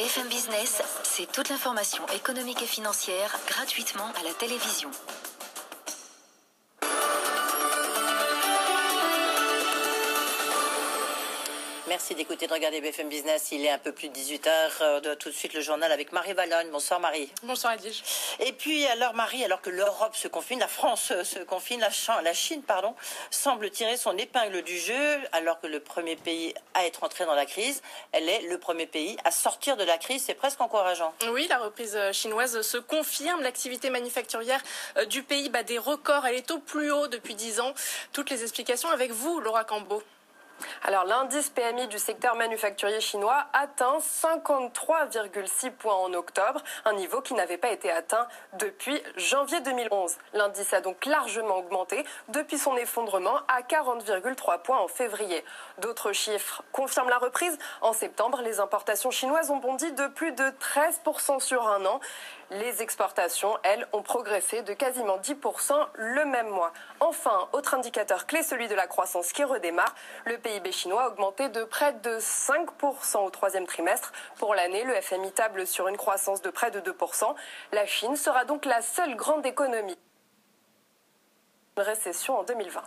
BFM Business, c'est toute l'information économique et financière gratuitement à la télévision. Merci d'écouter, de regarder BFM Business. Il est un peu plus de 18h. Euh, tout de suite, le journal avec Marie Valonne. Bonsoir, Marie. Bonsoir, Edwige. Et puis, alors, Marie, alors que l'Europe se confine, la France se confine, la, Chine, pardon, semble tirer son épingle du jeu, alors que le premier pays à être entré dans la crise, elle est le premier pays à sortir de la crise. C'est presque encourageant. Oui, la reprise chinoise se confirme. L'activité manufacturière euh, du pays bat des records. Elle est au plus haut depuis 10 ans. Toutes les explications avec vous, Laura Cambo. Alors l'indice PMI du secteur manufacturier chinois atteint 53,6 points en octobre, un niveau qui n'avait pas été atteint depuis janvier 2011. L'indice a donc largement augmenté depuis son effondrement à 40,3 points en février. D'autres chiffres confirment la reprise. En septembre, les importations chinoises ont bondi de plus de 13% sur un an. Les exportations, elles, ont progressé de quasiment 10% le même mois. Enfin, autre indicateur clé, celui de la croissance qui redémarre. PIB chinois a augmenté de près de 5% au troisième trimestre. Pour l'année, le FMI table sur une croissance de près de 2%. La Chine sera donc la seule grande économie. Récession en 2020.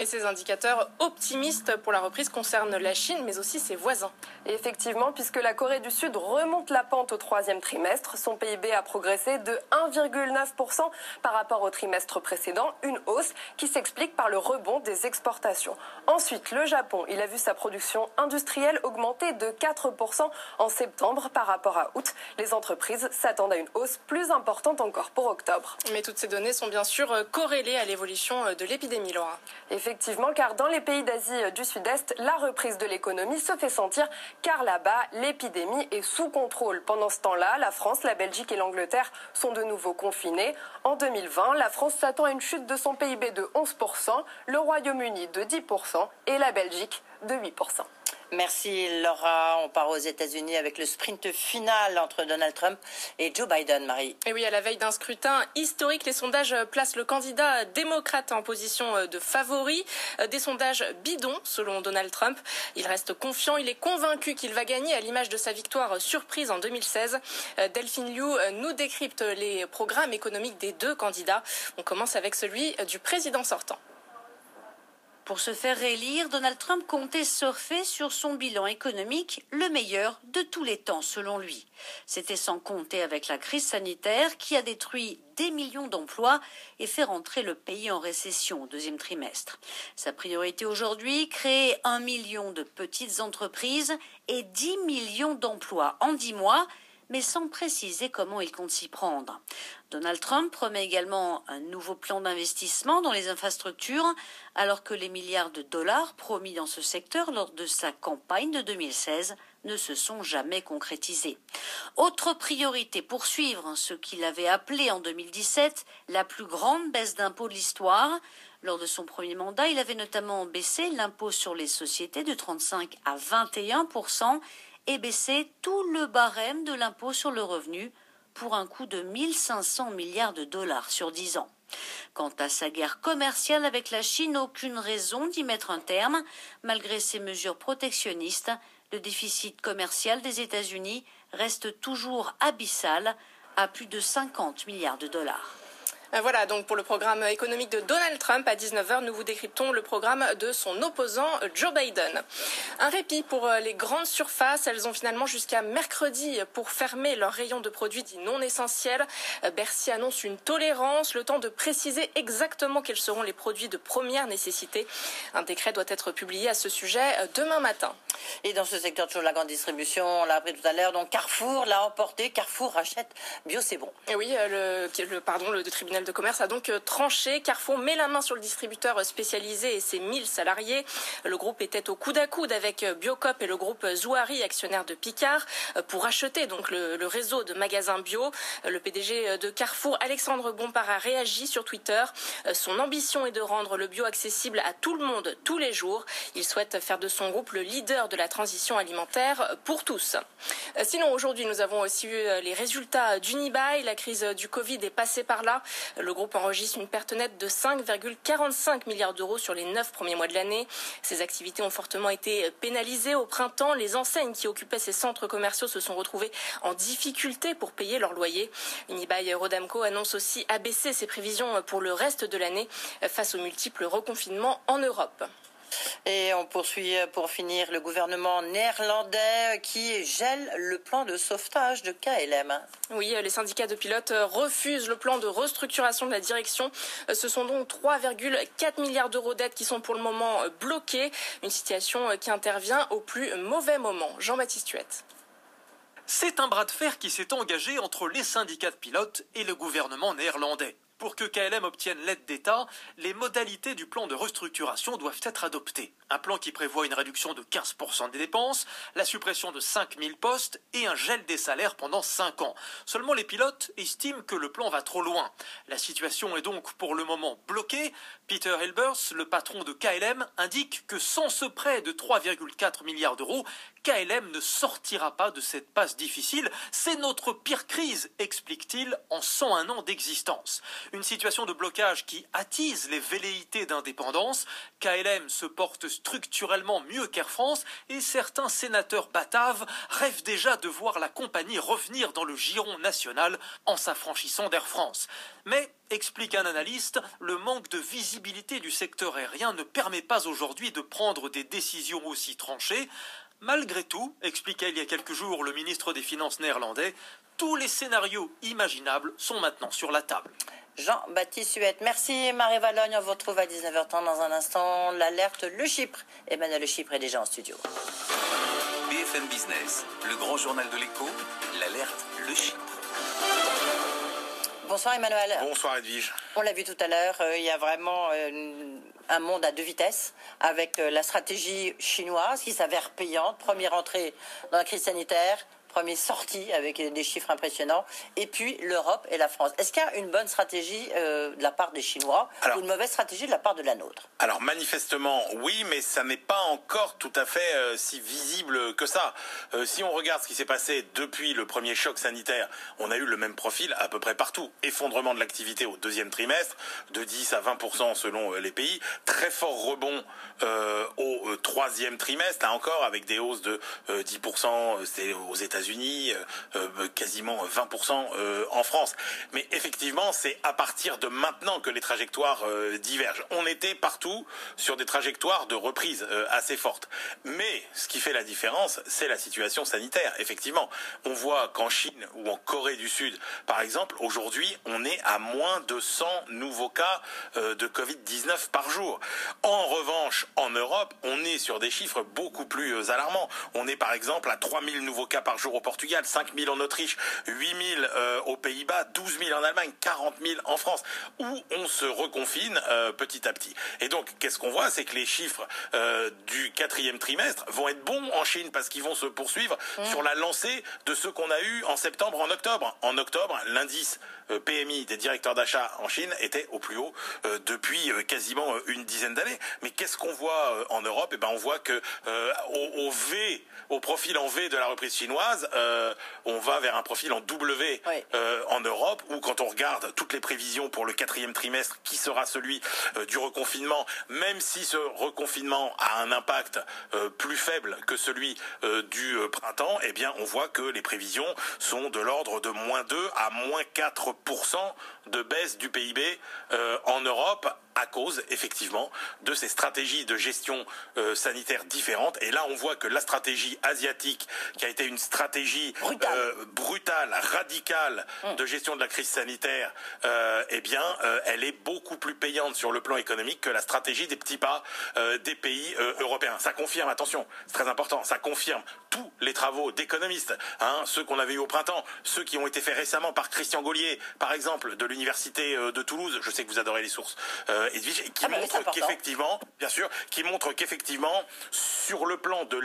Et ces indicateurs optimistes pour la reprise concernent la Chine, mais aussi ses voisins. effectivement, puisque la Corée du Sud remonte la pente au troisième trimestre, son PIB a progressé de 1,9% par rapport au trimestre précédent, une hausse qui s'explique par le rebond des exportations. Ensuite, le Japon, il a vu sa production industrielle augmenter de 4% en septembre par rapport à août. Les entreprises s'attendent à une hausse plus importante encore pour octobre. Mais toutes ces données sont bien sûr corrélées à l'évolution de l'épidémie, Laura. Effectivement, car dans les pays d'Asie du Sud-Est, la reprise de l'économie se fait sentir, car là-bas, l'épidémie est sous contrôle. Pendant ce temps-là, la France, la Belgique et l'Angleterre sont de nouveau confinés. En 2020, la France s'attend à une chute de son PIB de 11%, le Royaume-Uni de 10% et la Belgique de 8%. Merci Laura. On part aux États-Unis avec le sprint final entre Donald Trump et Joe Biden, Marie. Et oui, à la veille d'un scrutin historique, les sondages placent le candidat démocrate en position de favori. Des sondages bidons, selon Donald Trump. Il reste confiant, il est convaincu qu'il va gagner à l'image de sa victoire surprise en 2016. Delphine Liu nous décrypte les programmes économiques des deux candidats. On commence avec celui du président sortant. Pour se faire réélire, Donald Trump comptait surfer sur son bilan économique, le meilleur de tous les temps selon lui. C'était sans compter avec la crise sanitaire qui a détruit des millions d'emplois et fait rentrer le pays en récession au deuxième trimestre. Sa priorité aujourd'hui, créer un million de petites entreprises et 10 millions d'emplois en dix mois mais sans préciser comment il compte s'y prendre. Donald Trump promet également un nouveau plan d'investissement dans les infrastructures, alors que les milliards de dollars promis dans ce secteur lors de sa campagne de 2016 ne se sont jamais concrétisés. Autre priorité, poursuivre ce qu'il avait appelé en 2017 la plus grande baisse d'impôts de l'histoire. Lors de son premier mandat, il avait notamment baissé l'impôt sur les sociétés de 35 à 21% et baisser tout le barème de l'impôt sur le revenu pour un coût de 1500 milliards de dollars sur 10 ans. Quant à sa guerre commerciale avec la Chine, aucune raison d'y mettre un terme. Malgré ces mesures protectionnistes, le déficit commercial des États-Unis reste toujours abyssal à plus de 50 milliards de dollars. Euh, voilà, donc pour le programme économique de Donald Trump, à 19h, nous vous décryptons le programme de son opposant Joe Biden. Un répit pour euh, les grandes surfaces. Elles ont finalement jusqu'à mercredi pour fermer leurs rayons de produits dits non essentiels. Euh, Bercy annonce une tolérance, le temps de préciser exactement quels seront les produits de première nécessité. Un décret doit être publié à ce sujet demain matin. Et dans ce secteur, toujours la grande distribution, on l'a appris tout à l'heure, donc Carrefour l'a emporté. Carrefour rachète Bio, c'est bon. Et oui, le, le, pardon, le tribunal de commerce a donc euh, tranché. Carrefour met la main sur le distributeur spécialisé et ses 1000 salariés. Le groupe était au coude à coude avec euh, Biocop et le groupe Zouari, actionnaire de Picard, euh, pour acheter donc le, réseau de magasins bio. Le PDG de Carrefour, Alexandre Bompard, a réagi sur Twitter. Son ambition est de rendre le bio accessible à tout le monde tous les jours. Il souhaite faire de son groupe le leader de la transition alimentaire pour tous. Sinon, aujourd'hui, nous avons aussi eu les résultats d'Unibail. La crise du Covid est passée par là. Le groupe enregistre une perte nette de 5,45 milliards d'euros sur les neuf premiers mois de l'année. Ses activités ont fortement été pénalisées au printemps. Les enseignes qui occupaient ces centres commerciaux se sont retrouvées en difficulté pour payer leur loyer. Unibail Rodamco annonce aussi abaisser ses prévisions pour le reste de l'année face aux multiples reconfinements en Europe. Et on poursuit pour finir le gouvernement néerlandais qui gèle le plan de sauvetage de KLM. Oui, les syndicats de pilotes refusent le plan de restructuration de la direction. Ce sont donc 3,4 milliards d'euros d'aides qui sont pour le moment bloqués. Une situation qui intervient au plus mauvais moment. Jean-Baptiste Huette. C'est un bras de fer qui s'est engagé entre les syndicats de pilotes et le gouvernement néerlandais. Pour que KLM obtienne l'aide d'État, les modalités du plan de restructuration doivent être adoptées. Un plan qui prévoit une réduction de 15% des dépenses, la suppression de 5000 postes et un gel des salaires pendant 5 ans. Seulement les pilotes estiment que le plan va trop loin. La situation est donc pour le moment bloquée. Peter Hilbers, le patron de KLM, indique que sans ce prêt de 3,4 milliards d'euros, KLM ne sortira pas de cette passe difficile. C'est notre pire crise, explique-t-il, en 101 ans d'existence. Une situation de blocage qui attise les velléités d'indépendance. KLM se porte structurellement mieux qu'Air France et certains sénateurs bataves rêvent déjà de voir la compagnie revenir dans le giron national en s'affranchissant d'Air France. Mais, explique un analyste, le manque de visibilité du secteur aérien ne permet pas aujourd'hui de prendre des décisions aussi tranchées. Malgré tout, expliquait il y a quelques jours le ministre des Finances néerlandais, tous les scénarios imaginables sont maintenant sur la table. Jean-Baptiste Huette. Merci Marie Valogne. On vous retrouve à 19h30 dans un instant. L'alerte Le Chypre. Emmanuel Le Chypre est déjà en studio. BFM Business, le grand journal de l'écho, l'alerte Le Chypre. Bonsoir Emmanuel. Bonsoir Edwige. On l'a vu tout à l'heure, euh, il y a vraiment euh, un monde à deux vitesses avec euh, la stratégie chinoise qui s'avère payante. Première entrée dans la crise sanitaire, première sortie avec des chiffres impressionnants, et puis l'Europe et la France. Est-ce qu'il y a une bonne stratégie euh, de la part des Chinois ou une mauvaise stratégie de la part de la nôtre? Alors manifestement oui, mais ça n'est pas encore tout à fait euh, si visible que ça. Euh, si on regarde ce qui s'est passé depuis le premier choc sanitaire, on a eu le même profil à peu près partout. Effondrement de l'activité au deuxième trimestre, de 10 à 20% selon les pays, très fort rebond au troisième trimestre, là encore avec des hausses de 10%, c'est aux États-Unis unis euh, euh, quasiment 20% euh, en France. Mais effectivement, c'est à partir de maintenant que les trajectoires divergent. On était partout sur des trajectoires de reprise assez fortes. Mais ce qui fait la différence, c'est la situation sanitaire. Effectivement, on voit qu'en Chine ou en Corée du Sud, par exemple, aujourd'hui, on est à moins de 100 nouveaux cas de Covid-19 par jour. En revanche, en Europe, on est sur des chiffres beaucoup plus alarmants. On est par exemple à 3000 nouveaux cas par jour au Portugal, 5 000 en Autriche, 8 000 euh, aux Pays-Bas, 12 000 en Allemagne, 40 000 en France, où on se reconfine euh, petit à petit. Et donc, qu'est-ce qu'on voit? C'est que les chiffres euh, du quatrième trimestre vont être bons en Chine parce qu'ils vont se poursuivre mmh. sur la lancée de ce qu'on a eu en septembre, en octobre. En octobre, l'indice PMI des directeurs d'achat en Chine était au plus haut depuis quasiment une dizaine d'années. Mais qu'est-ce qu'on voit en Europe? Eh ben, on voit que au, au V, au profil en V de la reprise chinoise, euh, on va vers un profil en W euh, en Europe, où quand on regarde toutes les prévisions pour le quatrième trimestre, qui sera celui euh, du reconfinement, même si ce reconfinement a un impact plus faible que celui du printemps, eh bien on voit que les prévisions sont de l'ordre de moins 2 à moins 4% de baisse du PIB en Europe à cause effectivement de ces stratégies de gestion sanitaire différentes. Et là, on voit que la stratégie asiatique, qui a été une stratégie brutale, euh, brutale radicale hum. de gestion de la crise sanitaire, euh, eh bien, euh, elle est beaucoup plus payante sur le plan économique que la stratégie des petits pas des pays européens. Ça confirme, attention, c'est très important, ça confirme tous les travaux d'économistes, hein, ceux qu'on avait eu au printemps, ceux qui ont été faits récemment par Christian Gaulier, par exemple, de l'université de Toulouse. Je sais que vous adorez les sources euh, Edwige, qui Ah bah montre qu'effectivement, bien sûr, qui montre qu'effectivement, sur le plan de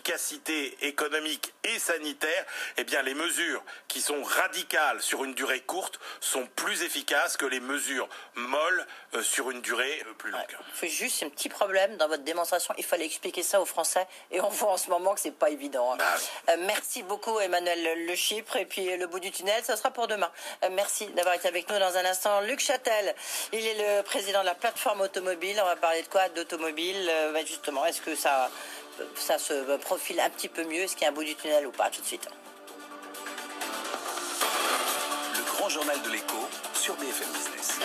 l'efficacité économique et sanitaire, eh bien, les mesures qui sont radicales sur une durée courte sont plus efficaces que les mesures molles euh, sur une durée euh, plus longue. Il faut juste un petit problème dans votre démonstration. Il fallait expliquer ça aux Français et on voit en ce moment que c'est pas évident. hein. Ah oui. Euh, merci beaucoup Emmanuel Le Chypre et puis euh, le bout du tunnel, ça sera pour demain. Euh, merci d'avoir été avec nous dans un instant. Luc Châtel, il est le président de la plateforme automobile. On va parler de quoi? D'automobile. Euh, ben, justement, est-ce que ça, ça se profile un petit peu mieux? Est-ce qu'il y a un bout du tunnel ou pas? Tout de suite. Le grand journal de l'écho sur BFM Business.